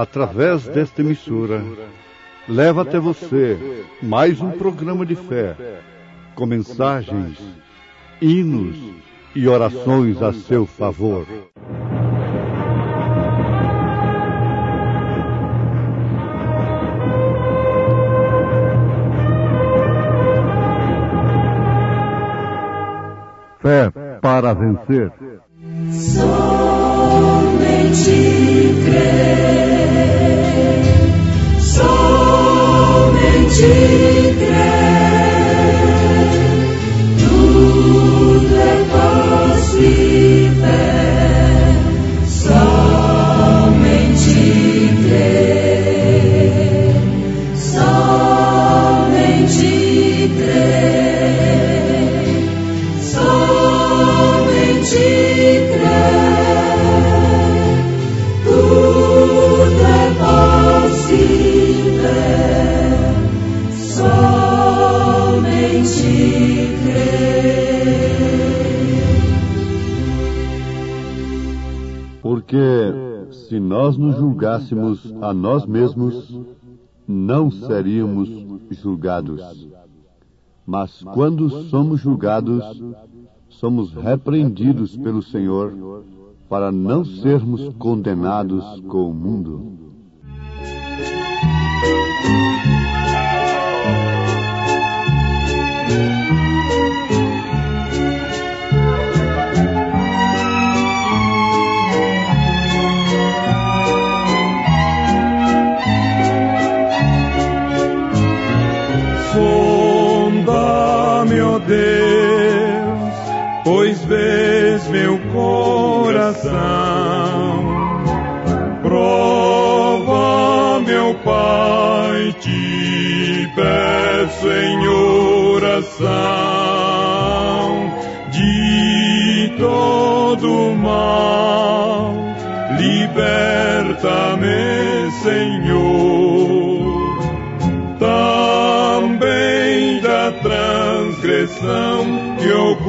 através desta emissora, leva até você mais um programa de fé, com mensagens, hinos e orações a seu favor. Fé para vencer. Somente a nós mesmos, não seríamos julgados. Mas quando somos julgados, somos repreendidos pelo Senhor para não sermos condenados com o mundo. Peço em oração. De todo mal, liberta-me, Senhor também da transgressão que oculta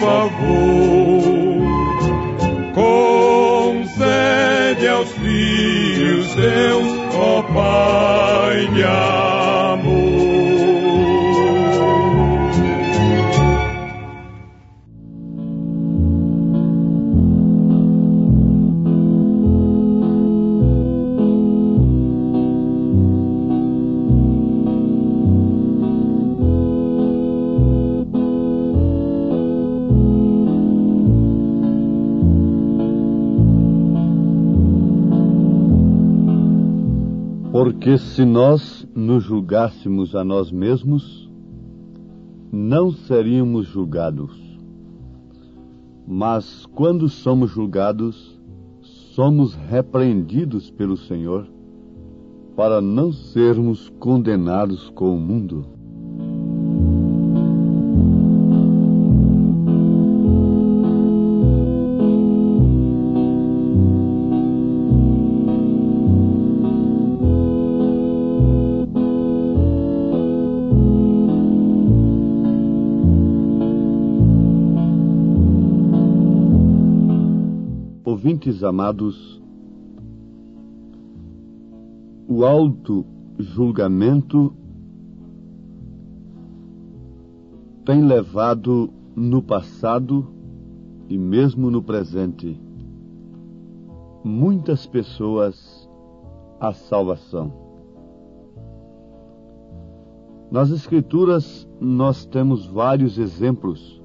favor. Concede aos filhos teus, ó Pai Porque se nós nos julgássemos a nós mesmos, não seríamos julgados. Mas quando somos julgados, somos repreendidos pelo Senhor para não sermos condenados com o mundo. Amados, o alto julgamento tem levado no passado e mesmo no presente muitas pessoas à salvação. Nas Escrituras nós temos vários exemplos,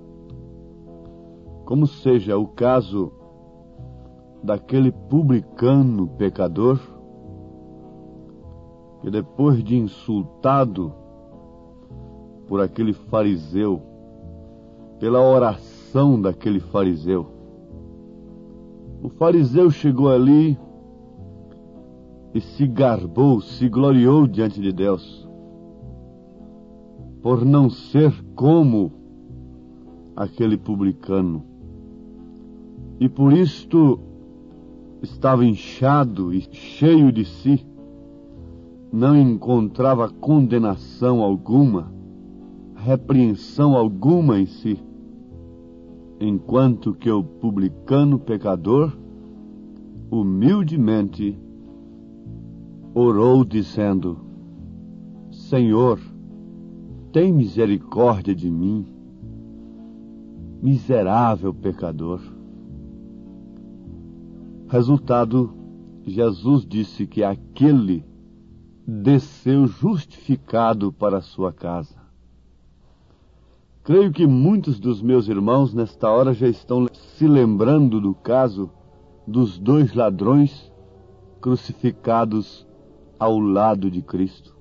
como seja o caso daquele publicano pecador que depois de insultado por aquele fariseu, pela oração daquele fariseu, o fariseu chegou ali e se garbou, se gloriou diante de Deus, por não ser como aquele publicano. E por isto estava inchado e cheio de si, não encontrava condenação alguma, repreensão alguma em si, enquanto que o publicano pecador, humildemente, orou dizendo: Senhor, tem misericórdia de mim, miserável pecador. Resultado, Jesus disse que aquele desceu justificado para a sua casa. Creio que muitos dos meus irmãos nesta hora já estão se lembrando do caso dos dois ladrões crucificados ao lado de Cristo.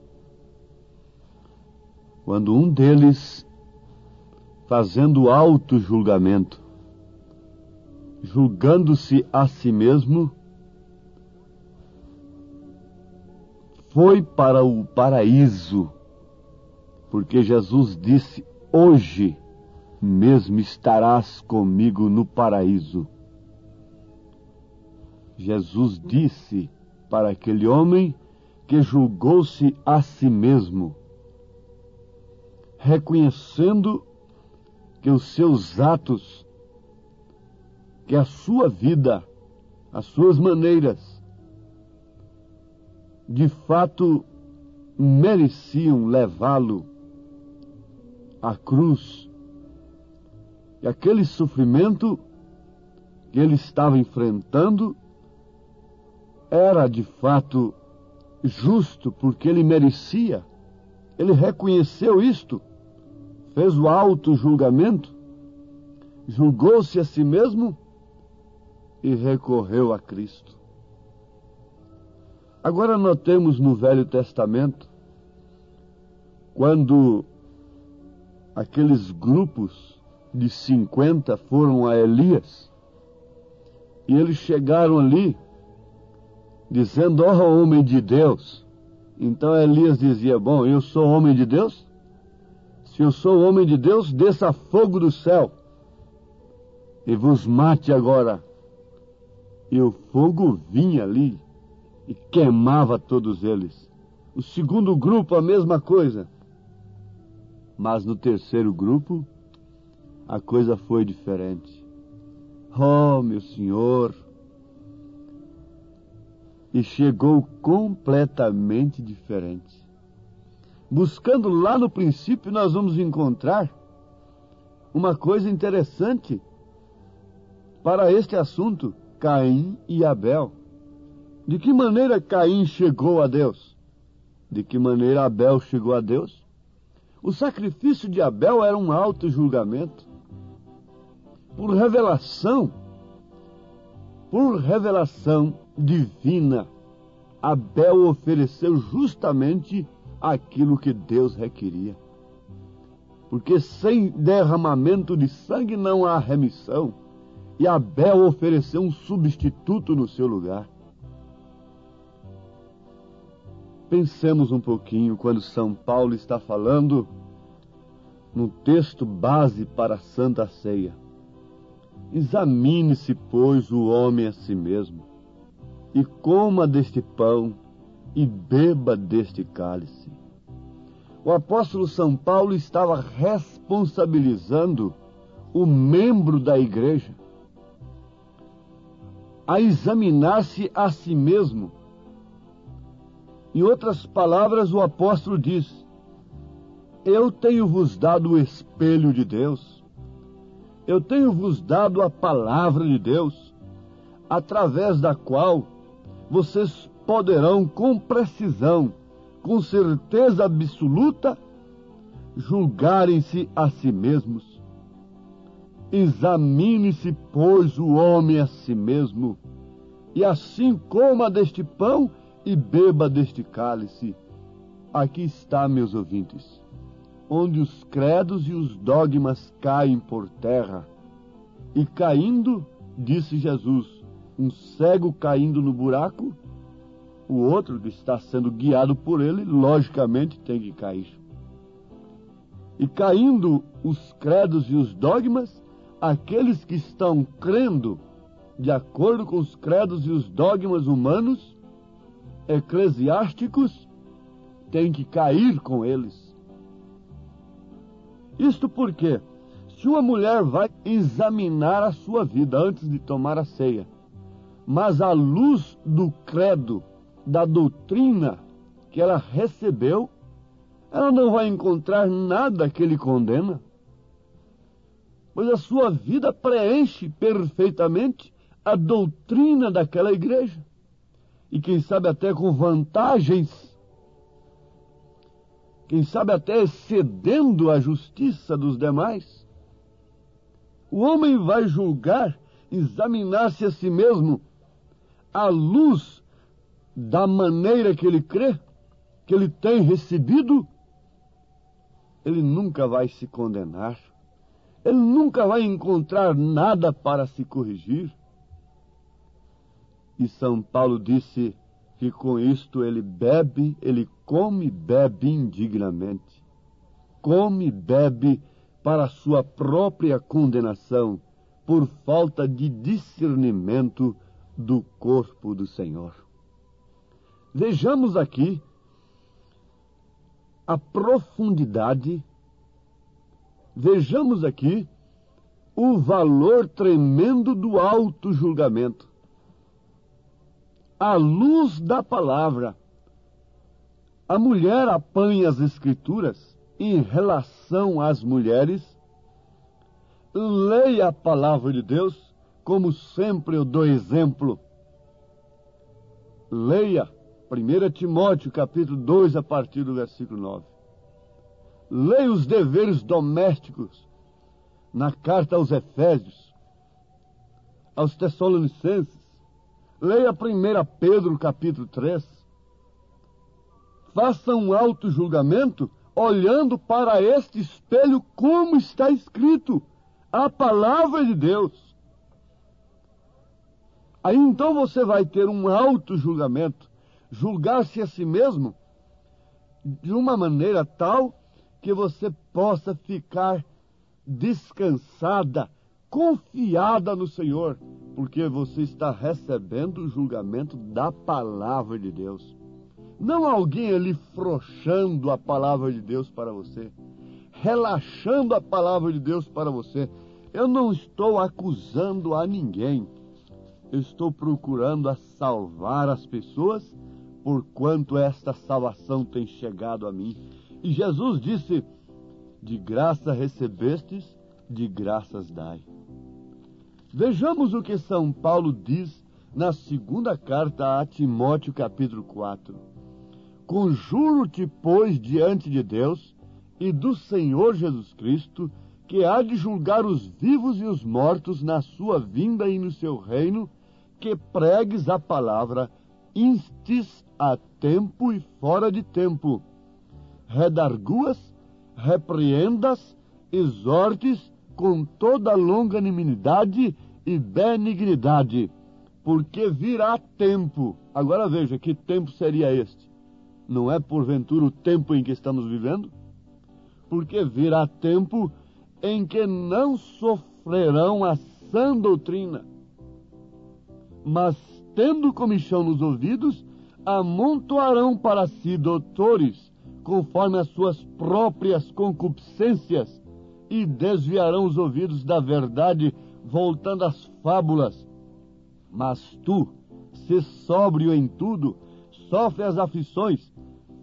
Quando um deles, fazendo alto julgamento, julgando-se a si mesmo, foi para o paraíso, porque Jesus disse: Hoje mesmo estarás comigo no paraíso. Jesus disse para aquele homem que julgou-se a si mesmo, reconhecendo que os seus atos que a sua vida, as suas maneiras, de fato mereciam levá-lo à cruz. E aquele sofrimento que ele estava enfrentando era de fato justo, porque ele merecia. Ele reconheceu isto, fez o auto julgamento, julgou-se a si mesmo e recorreu a Cristo. Agora notemos no Velho Testamento, quando aqueles grupos de 50 foram a Elias, e eles chegaram ali dizendo, ó oh, homem de Deus. Então Elias dizia, bom, eu sou homem de Deus? Se eu sou homem de Deus, desça fogo do céu e vos mate agora e o fogo vinha ali e queimava todos eles. O segundo grupo, a mesma coisa. Mas no terceiro grupo, a coisa foi diferente. Oh, meu Senhor! E chegou completamente diferente. Buscando lá no princípio, nós vamos encontrar uma coisa interessante para este assunto Caim e Abel. De que maneira Caim chegou a Deus? De que maneira Abel chegou a Deus? O sacrifício de Abel era um alto julgamento. Por revelação, por revelação divina, Abel ofereceu justamente aquilo que Deus requeria. Porque sem derramamento de sangue não há remissão e Abel ofereceu um substituto no seu lugar. Pensemos um pouquinho quando São Paulo está falando no texto base para a Santa Ceia. Examine-se, pois, o homem a si mesmo, e coma deste pão e beba deste cálice. O apóstolo São Paulo estava responsabilizando o membro da igreja a examinar-se a si mesmo. Em outras palavras, o apóstolo diz: Eu tenho-vos dado o espelho de Deus, eu tenho-vos dado a palavra de Deus, através da qual vocês poderão com precisão, com certeza absoluta, julgarem-se a si mesmos. Examine-se, pois, o homem a si mesmo, e assim coma deste pão e beba deste cálice. Aqui está, meus ouvintes, onde os credos e os dogmas caem por terra. E caindo, disse Jesus, um cego caindo no buraco, o outro que está sendo guiado por ele, logicamente tem que cair. E caindo os credos e os dogmas, aqueles que estão crendo de acordo com os credos e os dogmas humanos, eclesiásticos, têm que cair com eles. Isto porque, se uma mulher vai examinar a sua vida antes de tomar a ceia, mas à luz do credo da doutrina que ela recebeu, ela não vai encontrar nada que lhe condena. Pois a sua vida preenche perfeitamente a doutrina daquela igreja. E quem sabe até com vantagens, quem sabe até excedendo a justiça dos demais. O homem vai julgar, examinar-se a si mesmo à luz da maneira que ele crê, que ele tem recebido, ele nunca vai se condenar, ele nunca vai encontrar nada para se corrigir. E São Paulo disse que com isto ele bebe, ele come bebe indignamente. Come bebe para sua própria condenação, por falta de discernimento do corpo do Senhor. Vejamos aqui a profundidade, vejamos aqui o valor tremendo do auto julgamento. À luz da palavra, a mulher apanha as escrituras em relação às mulheres, leia a palavra de Deus, como sempre eu dou exemplo. Leia 1 Timóteo capítulo 2, a partir do versículo 9. Leia os deveres domésticos na carta aos Efésios, aos Tessalonicenses. Leia 1 Pedro capítulo 3. Faça um auto-julgamento olhando para este espelho como está escrito a palavra de Deus. Aí então você vai ter um auto-julgamento julgar-se a si mesmo de uma maneira tal que você possa ficar descansada, confiada no Senhor, porque você está recebendo o julgamento da palavra de Deus. Não alguém ali frouxando a palavra de Deus para você, relaxando a palavra de Deus para você. Eu não estou acusando a ninguém. Eu estou procurando a salvar as pessoas porquanto esta salvação tem chegado a mim. E Jesus disse: De graça recebestes, de graças dai. Vejamos o que São Paulo diz na segunda carta a Timóteo, capítulo 4. Conjuro-te, pois, diante de Deus e do Senhor Jesus Cristo, que há de julgar os vivos e os mortos na sua vinda e no seu reino, que pregues a palavra, instis a tempo e fora de tempo. Redarguas, repreendas, exortes com toda longanimidade e benignidade, porque virá tempo. Agora veja, que tempo seria este? Não é porventura o tempo em que estamos vivendo? Porque virá tempo em que não sofrerão a sã doutrina, mas tendo comichão nos ouvidos, amontoarão para si doutores, conforme as suas próprias concupiscências, e desviarão os ouvidos da verdade, voltando às fábulas. Mas tu, se sóbrio em tudo, sofre as aflições,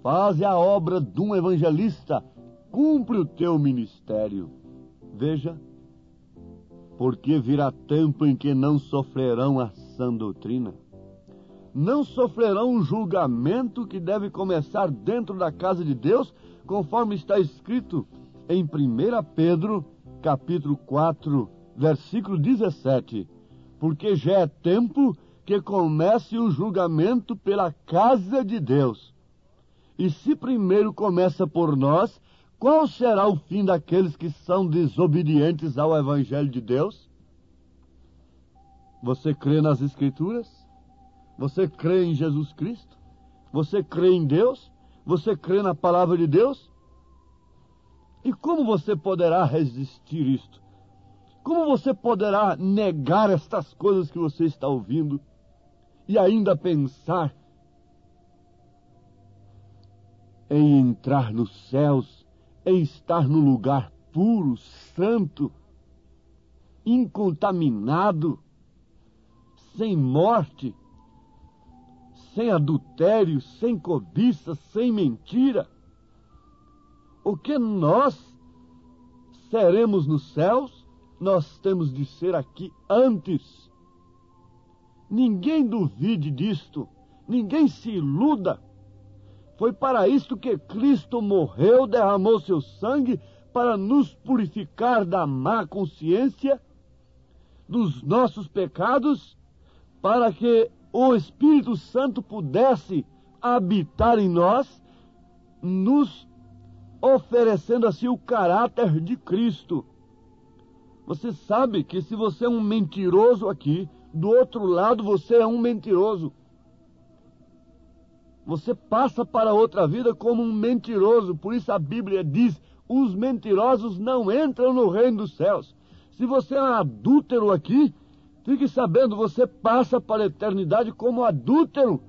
faze a obra de um evangelista, cumpre o teu ministério. Veja, porque virá tempo em que não sofrerão a sã doutrina. Não sofrerão um julgamento que deve começar dentro da casa de Deus, conforme está escrito em 1 Pedro, capítulo 4, versículo 17. Porque já é tempo que comece o julgamento pela casa de Deus. E se primeiro começa por nós, qual será o fim daqueles que são desobedientes ao Evangelho de Deus? Você crê nas Escrituras? Você crê em Jesus Cristo? Você crê em Deus? Você crê na palavra de Deus? E como você poderá resistir isto? Como você poderá negar estas coisas que você está ouvindo e ainda pensar em entrar nos céus em estar no lugar puro, santo, incontaminado, sem morte, sem adultério, sem cobiça, sem mentira. O que nós seremos nos céus, nós temos de ser aqui antes. Ninguém duvide disto, ninguém se iluda. Foi para isto que Cristo morreu, derramou seu sangue para nos purificar da má consciência, dos nossos pecados, para que o Espírito Santo pudesse habitar em nós, nos oferecendo assim o caráter de Cristo. Você sabe que se você é um mentiroso aqui, do outro lado você é um mentiroso. Você passa para outra vida como um mentiroso. Por isso a Bíblia diz: os mentirosos não entram no reino dos céus. Se você é um adúltero aqui, fique sabendo, você passa para a eternidade como adúltero.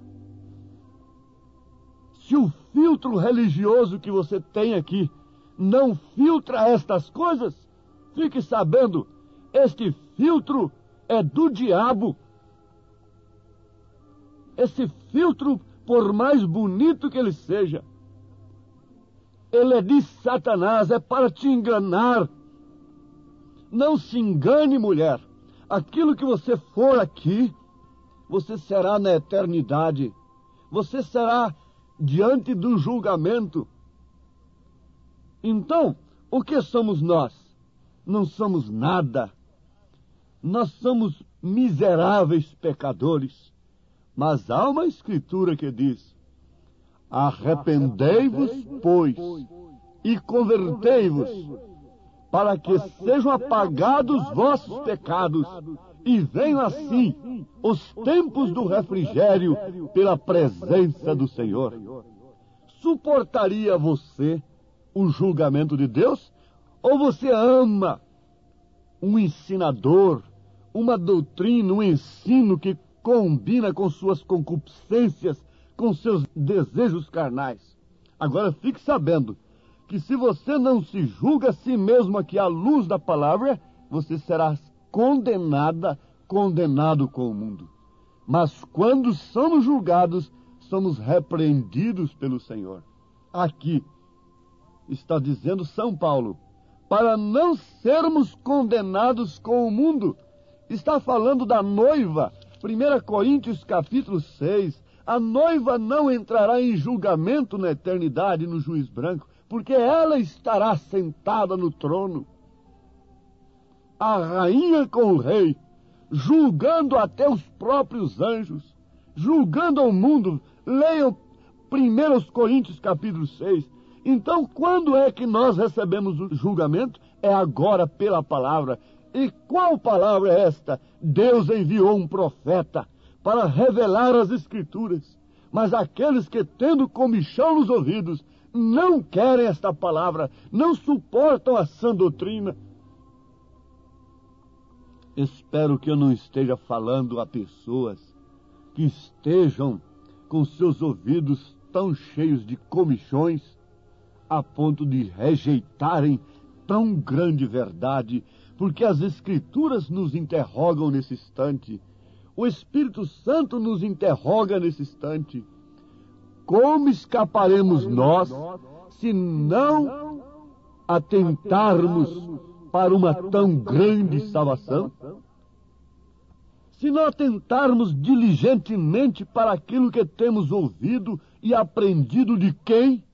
Se o filtro religioso que você tem aqui não filtra estas coisas, fique sabendo, este filtro é do diabo. Esse filtro por mais bonito que ele seja. Ele é de Satanás, é para te enganar. Não se engane, mulher. Aquilo que você for aqui, você será na eternidade. Você será diante do julgamento. Então, o que somos nós? Não somos nada. Nós somos miseráveis pecadores. Mas há uma escritura que diz: Arrependei-vos, pois, e convertei-vos, para que sejam apagados vossos pecados, e venham assim os tempos do refrigério pela presença do Senhor. Suportaria você o julgamento de Deus? Ou você ama um ensinador, uma doutrina, um ensino que combina com suas concupiscências, com seus desejos carnais. Agora fique sabendo que se você não se julga a si mesmo aqui à luz da palavra, você será condenada, condenado com o mundo. Mas quando somos julgados, somos repreendidos pelo Senhor. Aqui está dizendo São Paulo, para não sermos condenados com o mundo. Está falando da noiva 1 Coríntios capítulo 6, a noiva não entrará em julgamento na eternidade no juiz branco, porque ela estará sentada no trono. A rainha com o rei, julgando até os próprios anjos, julgando ao mundo. Leiam 1 Coríntios capítulo 6. Então, quando é que nós recebemos o julgamento? É agora pela palavra. E qual palavra é esta? Deus enviou um profeta para revelar as Escrituras. Mas aqueles que, tendo comichão nos ouvidos, não querem esta palavra, não suportam a sã doutrina. Espero que eu não esteja falando a pessoas que estejam com seus ouvidos tão cheios de comichões a ponto de rejeitarem tão grande verdade porque as Escrituras nos interrogam nesse instante. o Espírito Santo nos interroga nesse instante: como escaparemos nós se não atentarmos para uma tão grande salvação? Se não atentarmos diligentemente para aquilo que temos ouvido e aprendido de quem?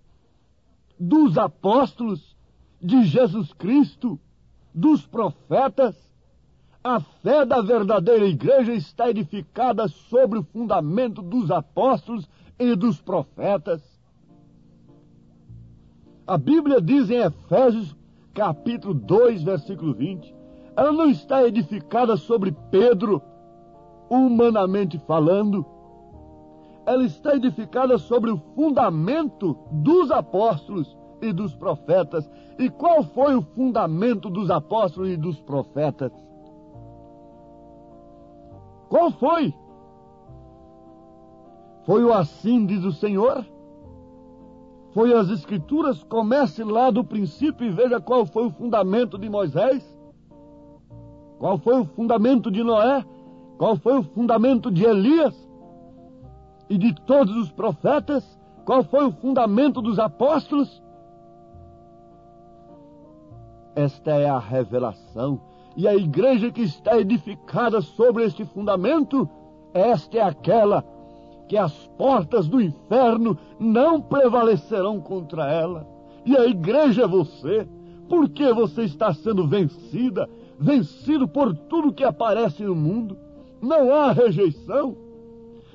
Dos apóstolos, de Jesus Cristo, dos profetas, a fé da verdadeira igreja está edificada sobre o fundamento dos apóstolos e dos profetas. A Bíblia diz em Efésios, capítulo 2, versículo 20, ela não está edificada sobre Pedro, humanamente falando, ela está edificada sobre o fundamento dos apóstolos e dos profetas. E qual foi o fundamento dos apóstolos e dos profetas? Qual foi? Foi o assim diz o Senhor? Foi as Escrituras? Comece lá do princípio e veja qual foi o fundamento de Moisés. Qual foi o fundamento de Noé? Qual foi o fundamento de Elias? E de todos os profetas? Qual foi o fundamento dos apóstolos? Esta é a revelação e a igreja que está edificada sobre este fundamento, esta é aquela que as portas do inferno não prevalecerão contra ela. E a igreja é você, porque você está sendo vencida, vencido por tudo que aparece no mundo. Não há rejeição,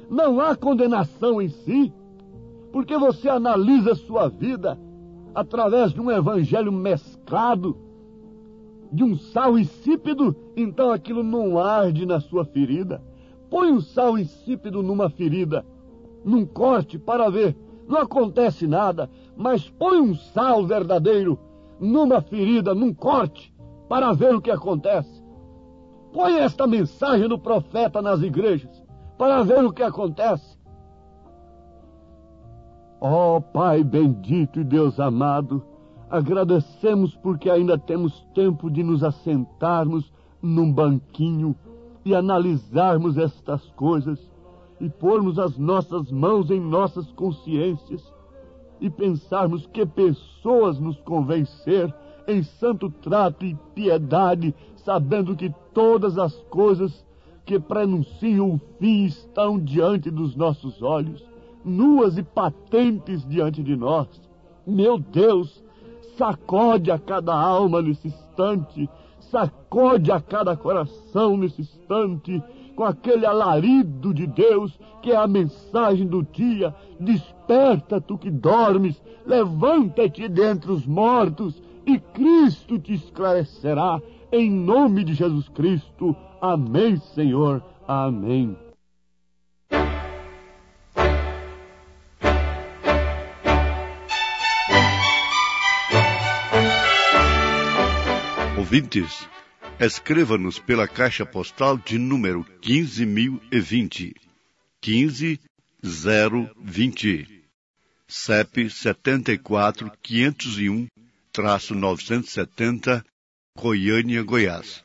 não há condenação em si, porque você analisa sua vida através de um evangelho mesclado de um sal insípido, então aquilo não arde na sua ferida. Põe um sal insípido numa ferida, num corte para ver. Não acontece nada, mas põe um sal verdadeiro numa ferida, num corte, para ver o que acontece. Põe esta mensagem do profeta nas igrejas, para ver o que acontece. Ó oh, Pai bendito e Deus amado, Agradecemos porque ainda temos tempo de nos assentarmos num banquinho e analisarmos estas coisas e pormos as nossas mãos em nossas consciências e pensarmos que pessoas nos convencer em santo trato e piedade, sabendo que todas as coisas que prenunciam o fim estão diante dos nossos olhos, nuas e patentes diante de nós. Meu Deus, Sacode a cada alma nesse instante, sacode a cada coração nesse instante, com aquele alarido de Deus que é a mensagem do dia. Desperta tu que dormes, levanta-te dentre os mortos e Cristo te esclarecerá. Em nome de Jesus Cristo. Amém, Senhor. Amém. Ouvintes, escreva-nos pela caixa postal de número 15020, 15020, CEP 74 501 970, Goiânia, Goiás.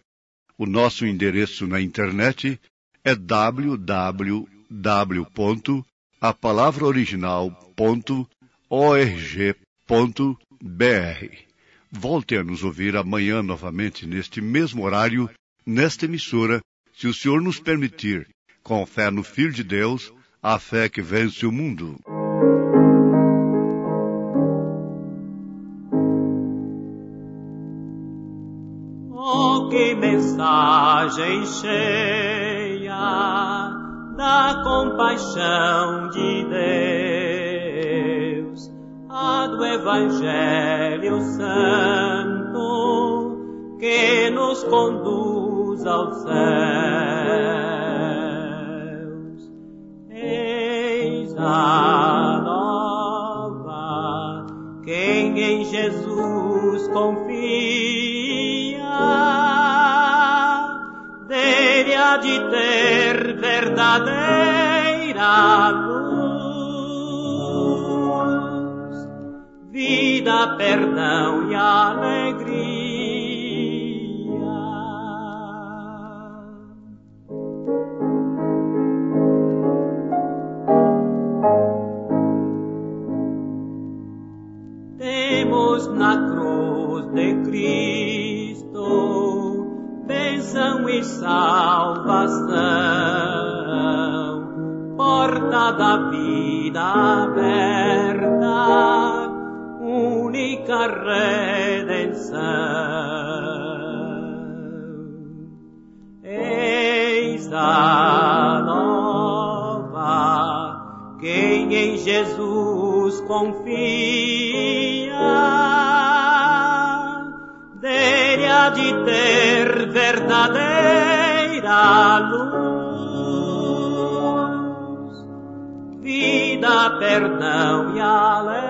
O nosso endereço na internet é www.apalavraoriginal.org.br. Volte a nos ouvir amanhã novamente neste mesmo horário, nesta emissora, se o Senhor nos permitir, com fé no Filho de Deus, a fé que vence o mundo. Oh, que mensagem cheia da compaixão de Deus, do Evangelho Santo que nos conduz aos céus. Eis a nova, quem em Jesus confia, dele há de ter verdadeira luz, perdão e alegria. Temos na cruz de Cristo bênção e salvação, porta da vida aberta única redenção. Eis a nova, quem em Jesus confia, dele há de ter verdadeira luz, vida, perdão e alegria.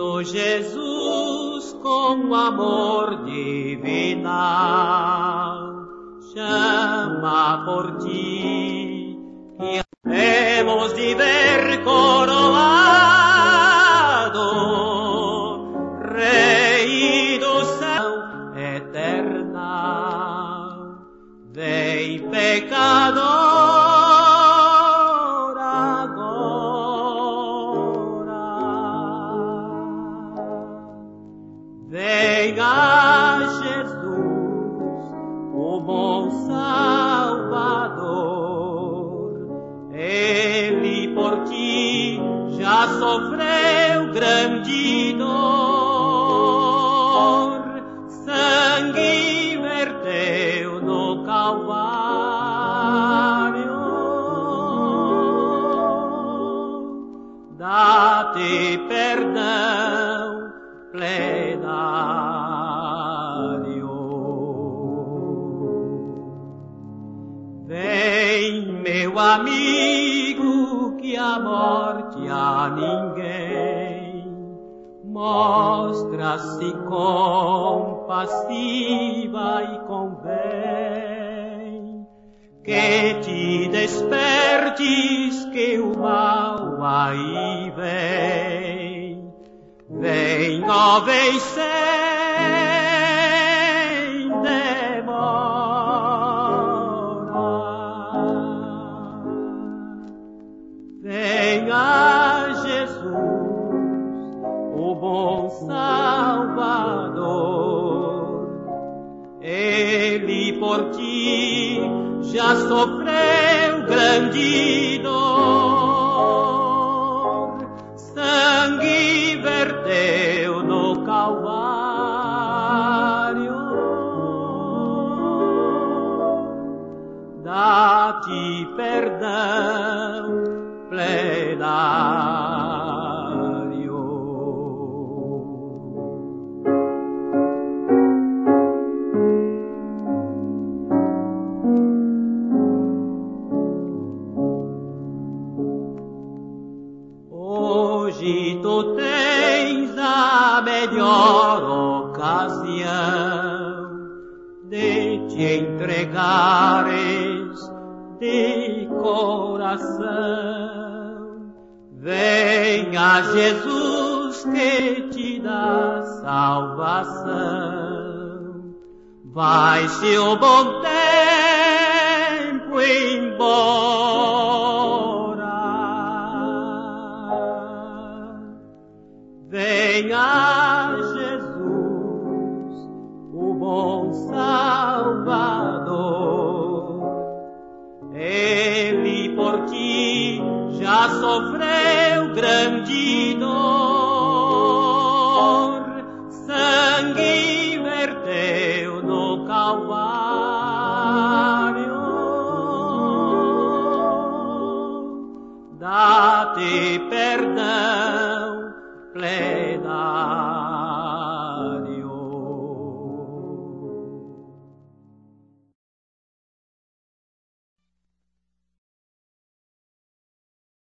Cristo Jesus com amor divinal chama por ti e hemos de ver coroado Ele por ti já entregares de coração. Venha Jesus que te dá salvação. Vai-se o bom tempo embora. Sofreu grande